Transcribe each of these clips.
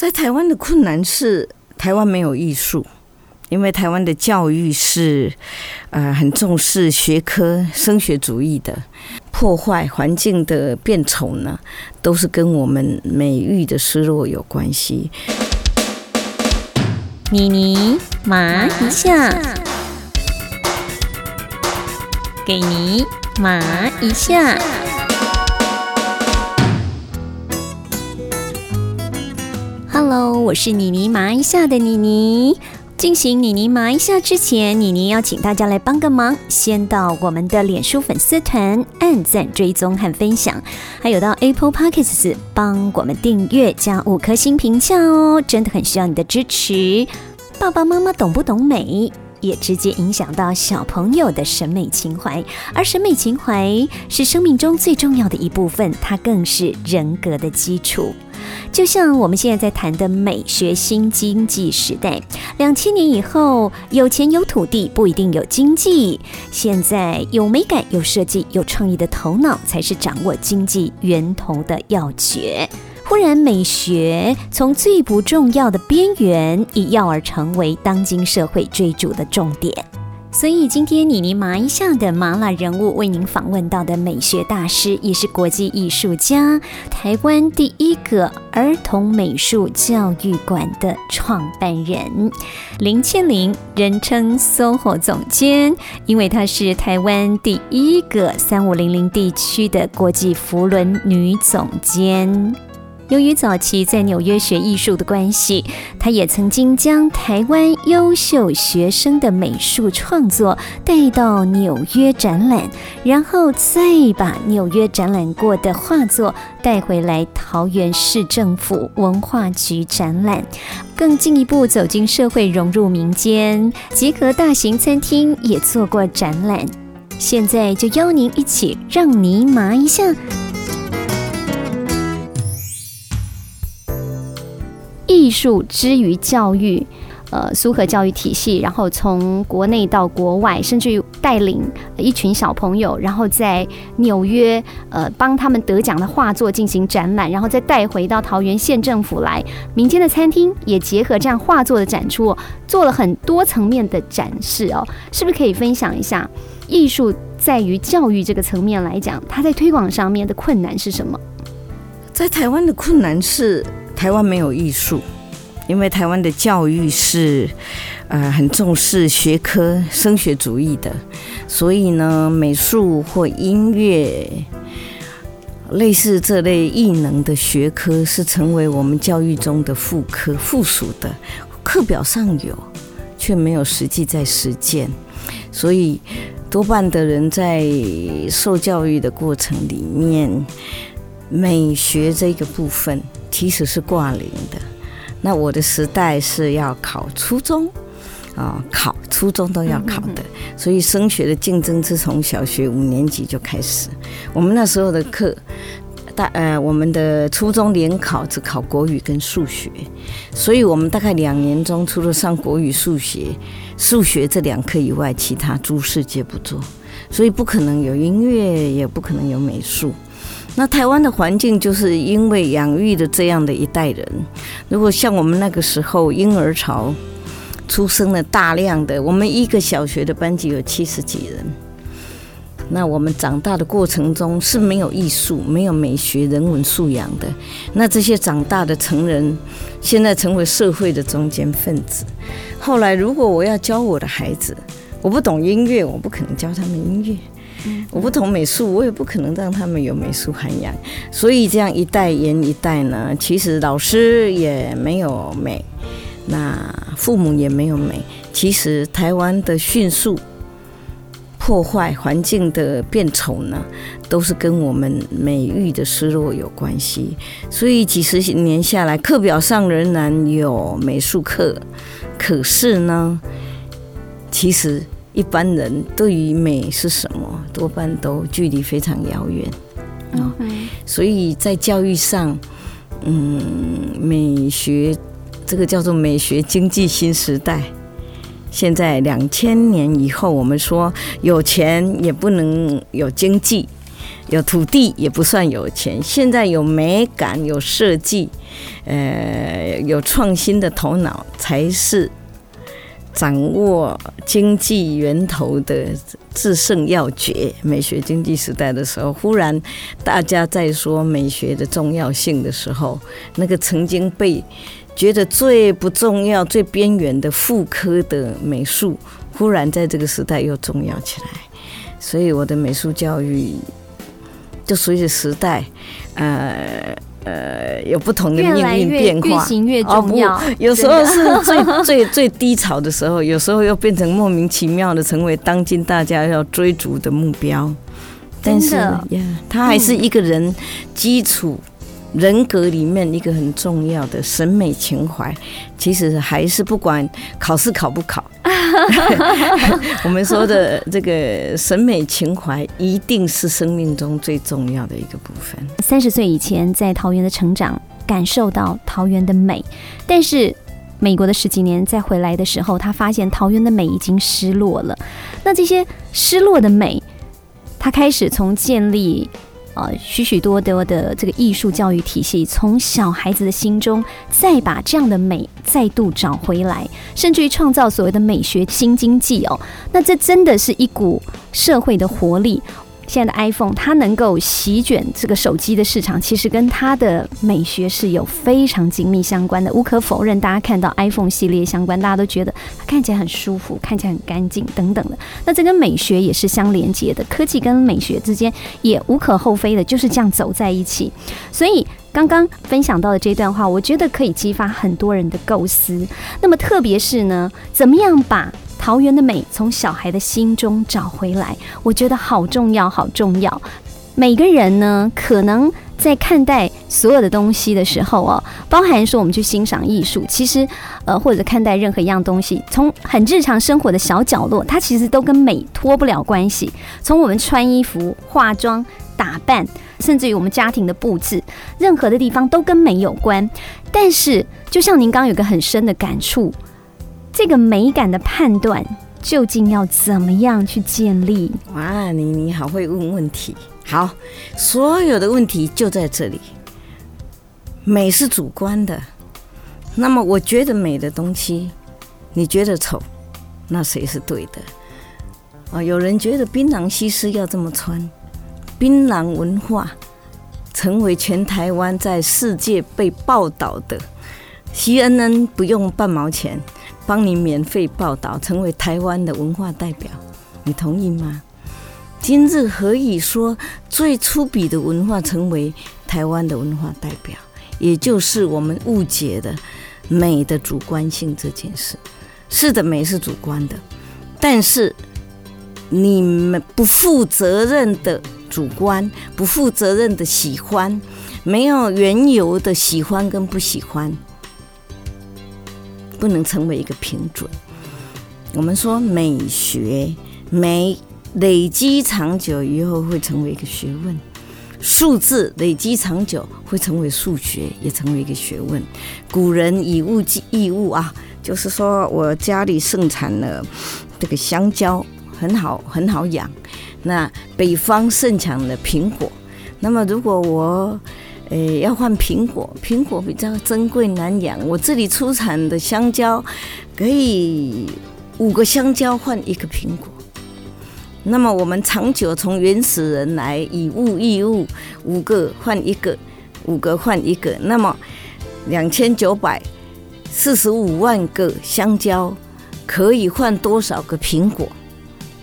在台湾的困难是台湾没有艺术，因为台湾的教育是呃很重视学科升学主义的，破坏环境的变丑呢，都是跟我们美育的失落有关系。妮妮麻一下，给你麻一下。Hello，我是妮妮麻一下的妮妮。进行妮妮麻一下之前，妮妮要请大家来帮个忙，先到我们的脸书粉丝团按赞、追踪和分享，还有到 Apple Pockets 帮我们订阅加五颗星评价哦，真的很需要你的支持。爸爸妈妈懂不懂美？也直接影响到小朋友的审美情怀，而审美情怀是生命中最重要的一部分，它更是人格的基础。就像我们现在在谈的美学新经济时代，两千年以后，有钱有土地不一定有经济，现在有美感、有设计、有创意的头脑，才是掌握经济源头的要诀。忽然，美学从最不重要的边缘一跃而成为当今社会追逐的重点。所以，今天妮妮麻一下的麻辣人物为您访问到的美学大师，也是国际艺术家，台湾第一个儿童美术教育馆的创办人林倩玲，人称 SOHO 总监，因为她是台湾第一个三五零零地区的国际福伦女总监。由于早期在纽约学艺术的关系，他也曾经将台湾优秀学生的美术创作带到纽约展览，然后再把纽约展览过的画作带回来桃园市政府文化局展览，更进一步走进社会，融入民间，结合大型餐厅也做过展览。现在就邀您一起让您麻一下。艺术之于教育，呃，苏荷教育体系，然后从国内到国外，甚至于带领一群小朋友，然后在纽约，呃，帮他们得奖的画作进行展览，然后再带回到桃园县政府来，民间的餐厅也结合这样画作的展出，做了很多层面的展示哦，是不是可以分享一下？艺术在于教育这个层面来讲，它在推广上面的困难是什么？在台湾的困难是。台湾没有艺术，因为台湾的教育是，呃，很重视学科升学主义的，所以呢，美术或音乐类似这类艺能的学科是成为我们教育中的副科附属的，课表上有，却没有实际在实践，所以多半的人在受教育的过程里面，美学这个部分。其实是挂零的。那我的时代是要考初中啊，考初中都要考的，所以升学的竞争是从小学五年级就开始。我们那时候的课，大呃，我们的初中联考只考国语跟数学，所以我们大概两年中除了上国语、数学、数学这两科以外，其他诸事皆不做，所以不可能有音乐，也不可能有美术。那台湾的环境就是因为养育的这样的一代人，如果像我们那个时候婴儿潮出生了大量的，我们一个小学的班级有七十几人，那我们长大的过程中是没有艺术、没有美学、人文素养的。那这些长大的成人，现在成为社会的中间分子。后来如果我要教我的孩子，我不懂音乐，我不可能教他们音乐。我不懂美术，我也不可能让他们有美术涵养，所以这样一代延一代呢，其实老师也没有美，那父母也没有美。其实台湾的迅速破坏环境的变丑呢，都是跟我们美育的失落有关系。所以几十年下来，课表上仍然有美术课，可是呢，其实。一般人对于美是什么，多半都距离非常遥远啊。所以在教育上，嗯，美学这个叫做美学经济新时代。现在两千年以后，我们说有钱也不能有经济有土地也不算有钱。现在有美感、有设计，呃，有创新的头脑，才是掌握经济源头的制胜要诀。美学经济时代的时候，忽然大家在说美学的重要性的时候，那个曾经被觉得最不重要、最边缘的妇科的美术，忽然在这个时代又重要起来。所以我的美术教育就随着时代，呃呃，有不同的命运变化，越行越重要。有时候是最最 最低潮的时候，有时候又变成莫名其妙的成为当今大家要追逐的目标。但是呀，它还是一个人基础。人格里面一个很重要的审美情怀，其实还是不管考试考不考，我们说的这个审美情怀，一定是生命中最重要的一个部分。三十岁以前在桃园的成长，感受到桃园的美，但是美国的十几年再回来的时候，他发现桃园的美已经失落了。那这些失落的美，他开始从建立。呃，许许多多的这个艺术教育体系，从小孩子的心中再把这样的美再度找回来，甚至于创造所谓的美学新经济哦，那这真的是一股社会的活力。现在的 iPhone，它能够席卷这个手机的市场，其实跟它的美学是有非常紧密相关的。无可否认，大家看到 iPhone 系列相关，大家都觉得它看起来很舒服，看起来很干净等等的。那这跟美学也是相连接的，科技跟美学之间也无可厚非的，就是这样走在一起。所以刚刚分享到的这段话，我觉得可以激发很多人的构思。那么特别是呢，怎么样把？桃园的美从小孩的心中找回来，我觉得好重要，好重要。每个人呢，可能在看待所有的东西的时候哦，包含说我们去欣赏艺术，其实呃，或者看待任何一样东西，从很日常生活的小角落，它其实都跟美脱不了关系。从我们穿衣服、化妆、打扮，甚至于我们家庭的布置，任何的地方都跟美有关。但是，就像您刚刚有个很深的感触。这个美感的判断究竟要怎么样去建立？哇，你你好会问问题，好，所有的问题就在这里。美是主观的，那么我觉得美的东西，你觉得丑，那谁是对的？啊，有人觉得槟榔西施要这么穿，槟榔文化成为全台湾在世界被报道的，CNN 不用半毛钱。帮你免费报道，成为台湾的文化代表，你同意吗？今日何以说最粗鄙的文化成为台湾的文化代表？也就是我们误解的美的主观性这件事。是的，美是主观的，但是你们不负责任的主观，不负责任的喜欢，没有缘由的喜欢跟不喜欢。不能成为一个评准。我们说美学美累积长久以后会成为一个学问，数字累积长久会成为数学，也成为一个学问。古人以物易物啊，就是说我家里盛产了这个香蕉，很好很好养。那北方盛产了苹果，那么如果我诶，要换苹果，苹果比较珍贵难养。我这里出产的香蕉，可以五个香蕉换一个苹果。那么我们长久从原始人来以物易物，五个换一个，五个换一个，那么两千九百四十五万个香蕉可以换多少个苹果？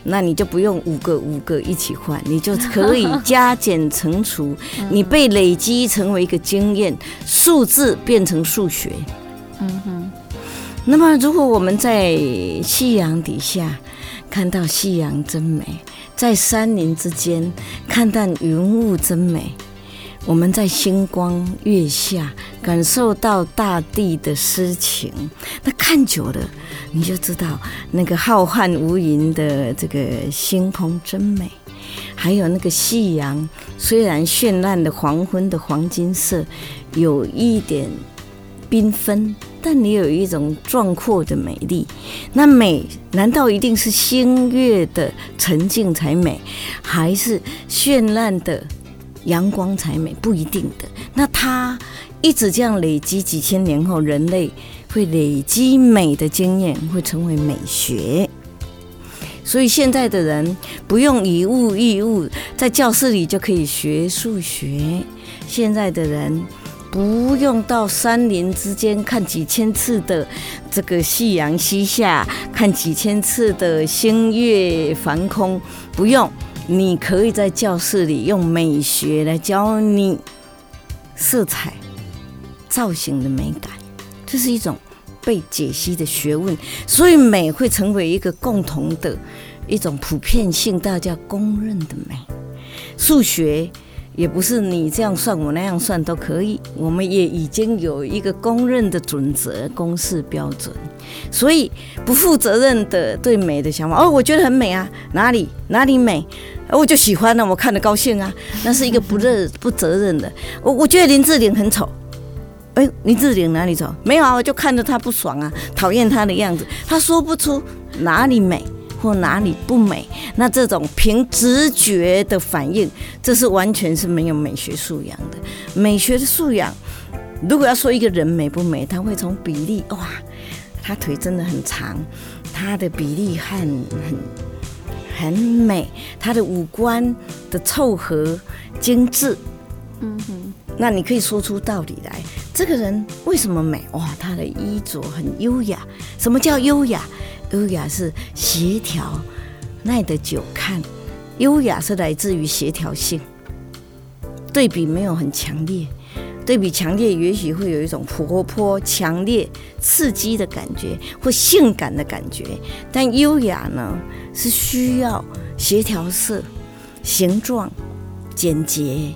那你就不用五个五个一起换，你就可以加减乘除，你被累积成为一个经验，数字变成数学。嗯哼。那么，如果我们在夕阳底下看到夕阳真美，在山林之间看到云雾真美。我们在星光月下感受到大地的诗情，那看久了你就知道那个浩瀚无垠的这个星空真美，还有那个夕阳，虽然绚烂的黄昏的黄金色，有一点缤纷，但你有一种壮阔的美丽。那美难道一定是星月的沉静才美，还是绚烂的阳光才美？不一定的。那它一直这样累积，几千年后，人类会累积美的经验，会成为美学。所以现在的人不用以物易物，在教室里就可以学数学。现在的人不用到山林之间看几千次的这个夕阳西下，看几千次的星月繁空，不用。你可以在教室里用美学来教你色彩、造型的美感，这是一种。被解析的学问，所以美会成为一个共同的一种普遍性，大家公认的美。数学也不是你这样算我那样算都可以，我们也已经有一个公认的准则、公式标准。所以不负责任的对美的想法，哦，我觉得很美啊，哪里哪里美，我就喜欢了，我看得高兴啊，那是一个不认不责任的。我我觉得林志玲很丑。哎，林志玲哪里丑？没有啊，我就看着她不爽啊，讨厌她的样子。她说不出哪里美或哪里不美，那这种凭直觉的反应，这是完全是没有美学素养的。美学的素养，如果要说一个人美不美，他会从比例哇，他腿真的很长，他的比例很很很美，他的五官的凑合精致，嗯哼，那你可以说出道理来。这个人为什么美？哇，他的衣着很优雅。什么叫优雅？优雅是协调，耐得久看。优雅是来自于协调性。对比没有很强烈，对比强烈，也许会有一种活泼、强烈、刺激的感觉，或性感的感觉。但优雅呢，是需要协调色、形状、简洁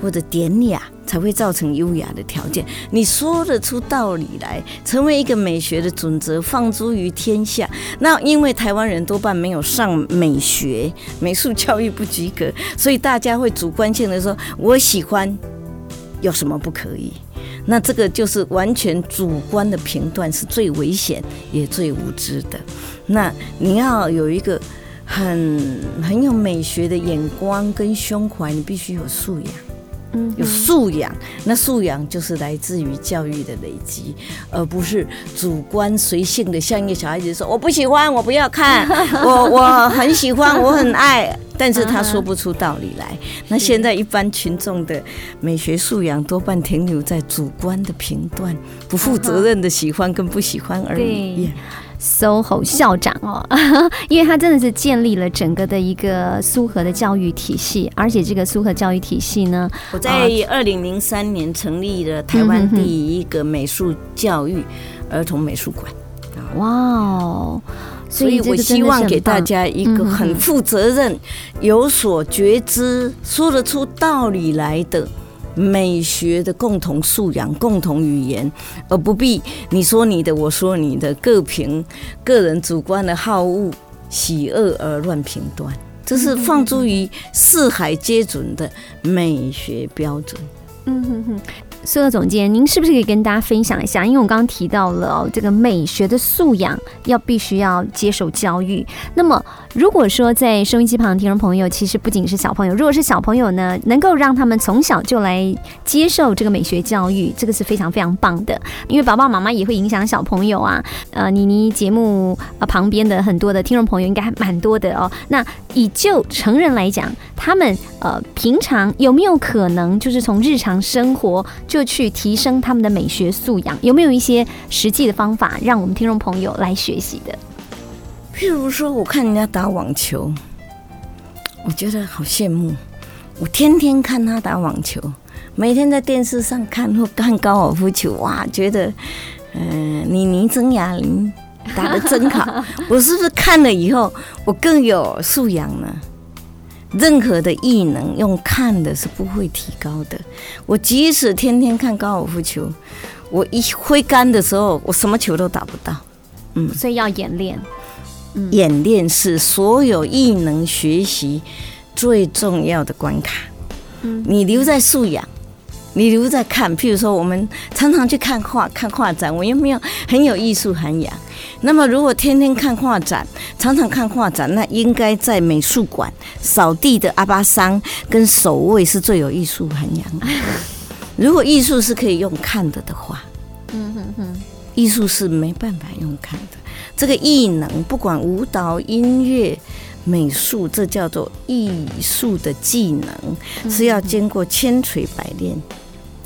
或者典雅。才会造成优雅的条件。你说得出道理来，成为一个美学的准则，放诸于天下。那因为台湾人多半没有上美学、美术教育不及格，所以大家会主观性的说：“我喜欢，有什么不可以？”那这个就是完全主观的评断，是最危险也最无知的。那你要有一个很很有美学的眼光跟胸怀，你必须有素养。有素养，那素养就是来自于教育的累积，而不是主观随性的，像一个小孩子说：“我不喜欢，我不要看，我我很喜欢，我很爱。”但是他说不出道理来。那现在一般群众的美学素养多半停留在主观的评断，不负责任的喜欢跟不喜欢而已。SOHO 校长哦，因为他真的是建立了整个的一个苏荷的教育体系，而且这个苏荷教育体系呢，我在二零零三年成立了台湾第一个美术教育儿童美术馆。哇哦！所以我希望给大家一个很负责任、有所觉知、说得出道理来的。美学的共同素养、共同语言，而不必你说你的，我说你的，各凭个人主观的好恶、喜恶而乱评断，这是放诸于四海皆准的美学标准。嗯哼哼。苏贺总监，您是不是可以跟大家分享一下？因为我刚刚提到了这个美学的素养要必须要接受教育。那么，如果说在收音机旁的听众朋友，其实不仅是小朋友，如果是小朋友呢，能够让他们从小就来接受这个美学教育，这个是非常非常棒的。因为爸爸妈妈也会影响小朋友啊。呃，妮妮节目啊旁边的很多的听众朋友应该还蛮多的哦。那以就成人来讲，他们呃平常有没有可能就是从日常生活就去提升他们的美学素养，有没有一些实际的方法让我们听众朋友来学习的？譬如说，我看人家打网球，我觉得好羡慕。我天天看他打网球，每天在电视上看或看高尔夫球，哇，觉得，嗯，你倪曾雅玲打的真好。我是不是看了以后，我更有素养呢？任何的异能用看的是不会提高的。我即使天天看高尔夫球，我一挥杆的时候，我什么球都打不到。嗯，所以要演练。演练是所有异能学习最重要的关卡。嗯，你留在素养，你如在看，譬如说我们常常去看画、看画展，我又没有很有艺术涵养？那么如果天天看画展，常常看画展，那应该在美术馆扫地的阿巴桑跟守卫是最有艺术涵养的。如果艺术是可以用看的的话，嗯哼哼，艺术是没办法用看的。这个艺能，不管舞蹈、音乐。美术，这叫做艺术的技能，是要经过千锤百炼，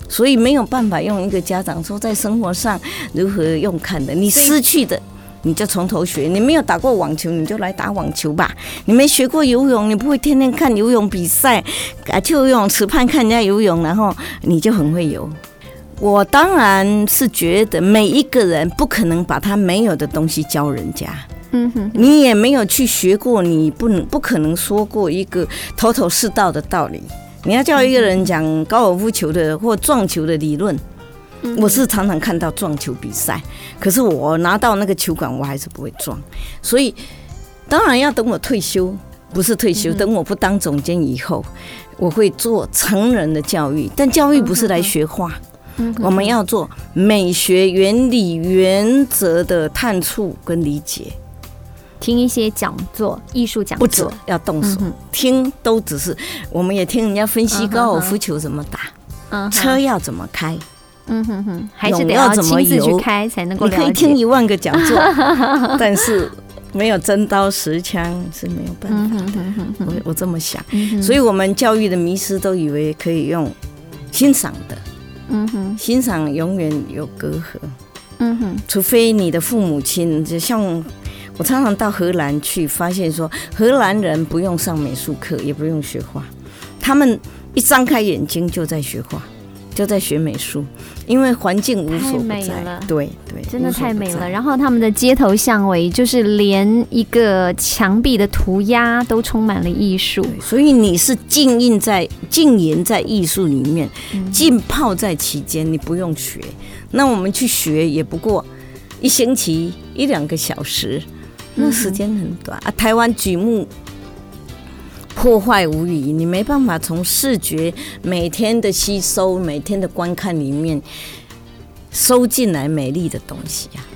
所以没有办法用一个家长说在生活上如何用看的，你失去的，你就从头学。你没有打过网球，你就来打网球吧。你没学过游泳，你不会天天看游泳比赛，啊，去游泳池畔看人家游泳，然后你就很会游。我当然是觉得每一个人不可能把他没有的东西教人家。嗯哼，你也没有去学过，你不能不可能说过一个头头是道的道理。你要叫一个人讲高尔夫球的或撞球的理论，我是常常看到撞球比赛，可是我拿到那个球杆，我还是不会撞。所以，当然要等我退休，不是退休，等我不当总监以后，我会做成人的教育。但教育不是来学画，我们要做美学原理原则的探触跟理解。听一些讲座，艺术讲座。要动手听，都只是我们也听人家分析高尔夫球怎么打，车要怎么开，嗯哼哼，还是得要亲自去开才能够。你可以听一万个讲座，但是没有真刀实枪是没有办法的。我我这么想，所以我们教育的迷失都以为可以用欣赏的，嗯哼，欣赏永远有隔阂，嗯哼，除非你的父母亲就像。我常常到荷兰去，发现说荷兰人不用上美术课，也不用学画，他们一张开眼睛就在学画，就在学美术，因为环境无所不在。对对，真的太美了。然后他们的街头巷尾，就是连一个墙壁的涂鸦都充满了艺术。所以你是浸印在浸淫在艺术里面，浸泡在其间，你不用学。那我们去学也不过一星期一两个小时。那时间很短啊！台湾举目破坏无疑，你没办法从视觉每天的吸收、每天的观看里面收进来美丽的东西啊。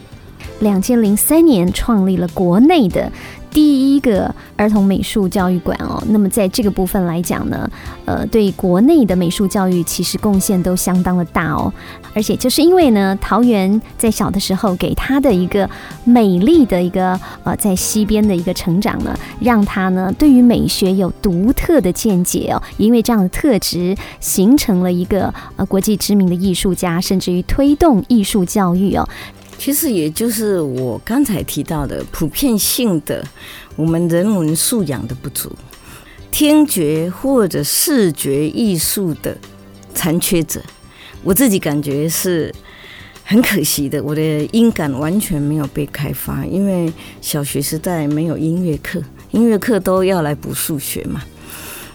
两千零三年创立了国内的。第一个儿童美术教育馆哦，那么在这个部分来讲呢，呃，对国内的美术教育其实贡献都相当的大哦，而且就是因为呢，桃园在小的时候给他的一个美丽的一个呃在西边的一个成长呢，让他呢对于美学有独特的见解哦，因为这样的特质形成了一个呃国际知名的艺术家，甚至于推动艺术教育哦。其实也就是我刚才提到的普遍性的，我们人文素养的不足，听觉或者视觉艺术的残缺者，我自己感觉是很可惜的。我的音感完全没有被开发，因为小学时代没有音乐课，音乐课都要来补数学嘛。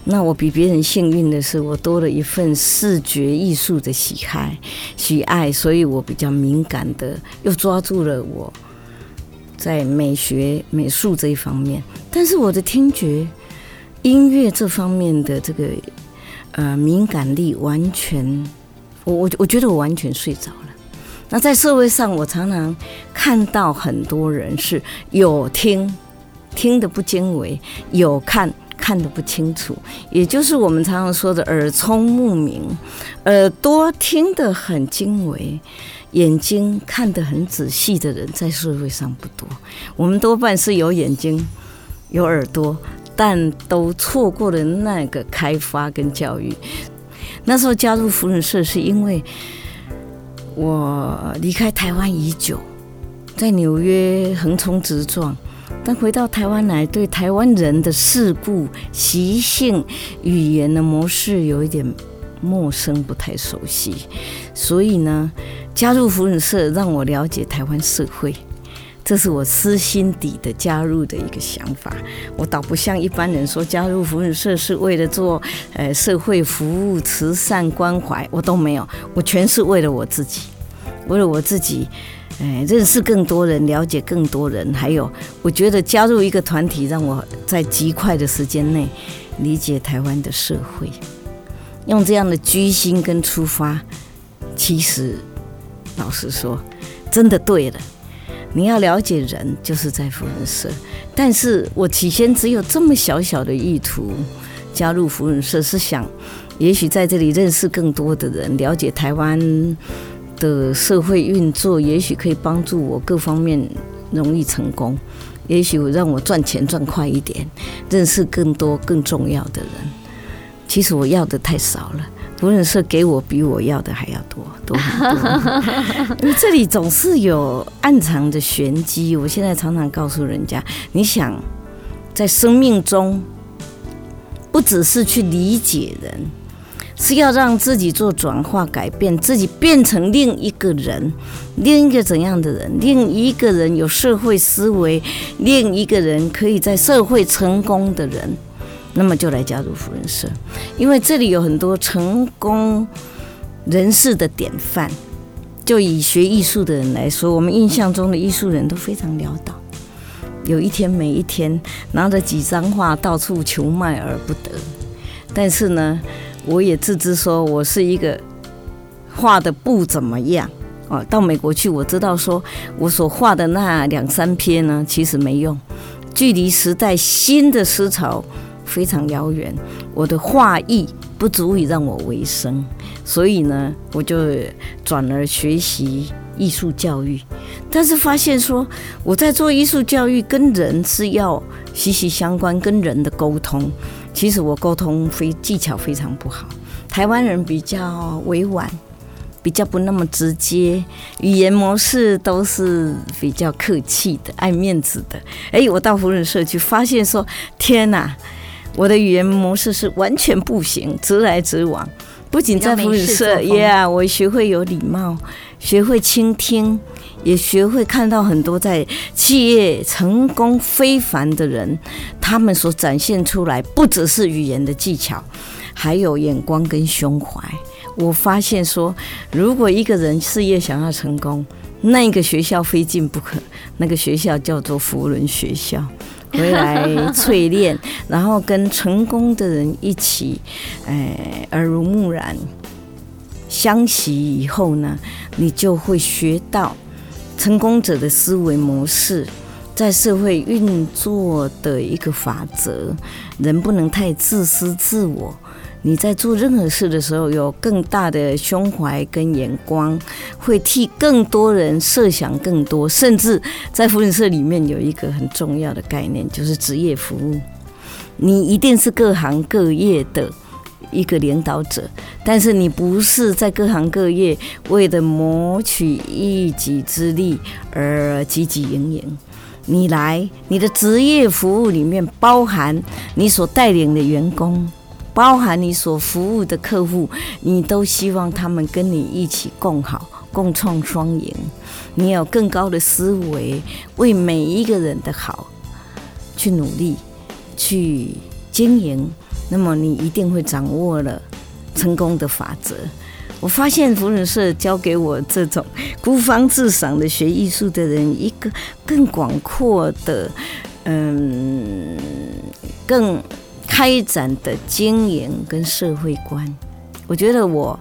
那我比别人幸运的是，我多了一份视觉艺术的喜爱，喜爱，所以我比较敏感的，又抓住了我在美学美术这一方面。但是我的听觉、音乐这方面的这个呃敏感力，完全，我我我觉得我完全睡着了。那在社会上，我常常看到很多人是有听，听的不精微，有看。看得不清楚，也就是我们常常说的耳聪目明，耳朵听得很精微，眼睛看得很仔细的人，在社会上不多。我们多半是有眼睛、有耳朵，但都错过了那个开发跟教育。那时候加入福人社，是因为我离开台湾已久，在纽约横冲直撞。但回到台湾来，对台湾人的事故、习性、语言的模式有一点陌生，不太熟悉。所以呢，加入福人社让我了解台湾社会，这是我私心底的加入的一个想法。我倒不像一般人说加入福人社是为了做呃社会服务、慈善关怀，我都没有，我全是为了我自己，为了我自己。哎，认识更多人，了解更多人，还有，我觉得加入一个团体，让我在极快的时间内理解台湾的社会。用这样的居心跟出发，其实老实说，真的对了。你要了解人，就是在福人社。但是我起先只有这么小小的意图，加入福人社是想，也许在这里认识更多的人，了解台湾的社会运作，也许可以帮助我各方面容易成功，也许让我赚钱赚快一点，认识更多更重要的人。其实我要的太少了。福人社给我比我要的还要多，多很多。因为这里总是有暗藏的玄机。我现在常常告诉人家，你想在生命中，不只是去理解人，是要让自己做转化改变，自己变成另一个人，另一个怎样的人？另一个人有社会思维，另一个人可以在社会成功的人。那么就来加入福人社，因为这里有很多成功人士的典范。就以学艺术的人来说，我们印象中的艺术人都非常潦倒，有一天没一天，拿着几张画到处求卖而不得。但是呢，我也自知说我是一个画的不怎么样哦。到美国去，我知道说我所画的那两三篇呢，其实没用，距离时代新的思潮。非常遥远，我的画艺不足以让我为生，所以呢，我就转而学习艺术教育。但是发现说，我在做艺术教育，跟人是要息息相关，跟人的沟通，其实我沟通非技巧非常不好。台湾人比较委婉，比较不那么直接，语言模式都是比较客气的，爱面子的。哎，我到福仁社区发现说，天哪！我的语言模式是完全不行，直来直往。不仅在福尔社，Yeah，我学会有礼貌，学会倾听，也学会看到很多在企业成功非凡的人，他们所展现出来不只是语言的技巧，还有眼光跟胸怀。我发现说，如果一个人事业想要成功，那个学校非进不可，那个学校叫做福伦学校。回来淬炼，然后跟成功的人一起，哎，耳濡目染，相习以后呢，你就会学到成功者的思维模式，在社会运作的一个法则。人不能太自私自我。你在做任何事的时候，有更大的胸怀跟眼光，会替更多人设想更多，甚至在福人社里面有一个很重要的概念，就是职业服务。你一定是各行各业的一个领导者，但是你不是在各行各业为了谋取一己之力而汲汲营营。你来，你的职业服务里面包含你所带领的员工。包含你所服务的客户，你都希望他们跟你一起共好、共创双赢。你有更高的思维，为每一个人的好去努力、去经营，那么你一定会掌握了成功的法则。我发现福人社教给我这种孤芳自赏的学艺术的人，一个更广阔的，嗯，更。开展的经营跟社会观，我觉得我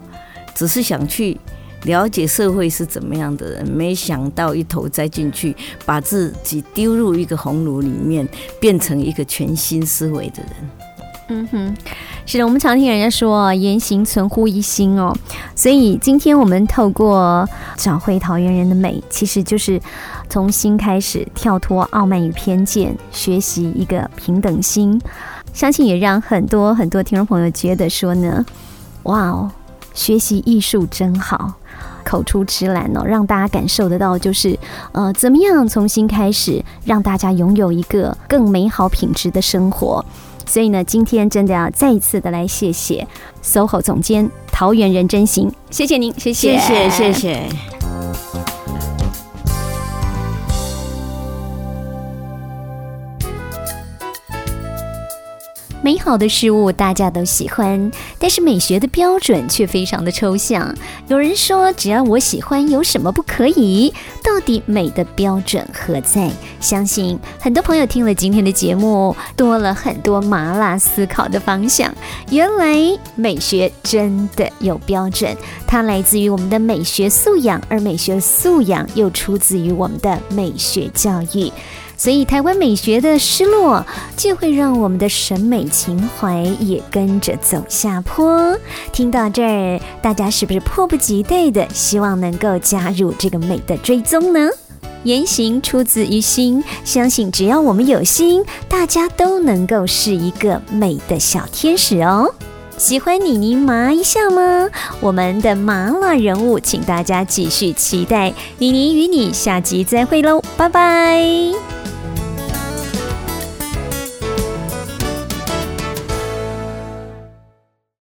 只是想去了解社会是怎么样的人，没想到一头栽进去，把自己丢入一个红炉里面，变成一个全新思维的人。嗯哼，是的，我们常听人家说“言行存乎一心”哦，所以今天我们透过找回桃园人的美，其实就是从心开始，跳脱傲慢与偏见，学习一个平等心。相信也让很多很多听众朋友觉得说呢，哇哦，学习艺术真好，口出直兰哦，让大家感受得到，就是呃，怎么样重新开始，让大家拥有一个更美好品质的生活。所以呢，今天真的要再一次的来谢谢 SOHO 总监桃园人真行，谢谢您，谢谢，谢谢，谢谢。美好的事物大家都喜欢，但是美学的标准却非常的抽象。有人说，只要我喜欢，有什么不可以？到底美的标准何在？相信很多朋友听了今天的节目，多了很多麻辣思考的方向。原来美学真的有标准，它来自于我们的美学素养，而美学素养又出自于我们的美学教育。所以，台湾美学的失落，就会让我们的审美情怀也跟着走下坡。听到这儿，大家是不是迫不及待的希望能够加入这个美的追踪呢？言行出自于心，相信只要我们有心，大家都能够是一个美的小天使哦。喜欢妮妮麻一下吗？我们的麻辣人物，请大家继续期待。妮妮与你下集再会喽，拜拜。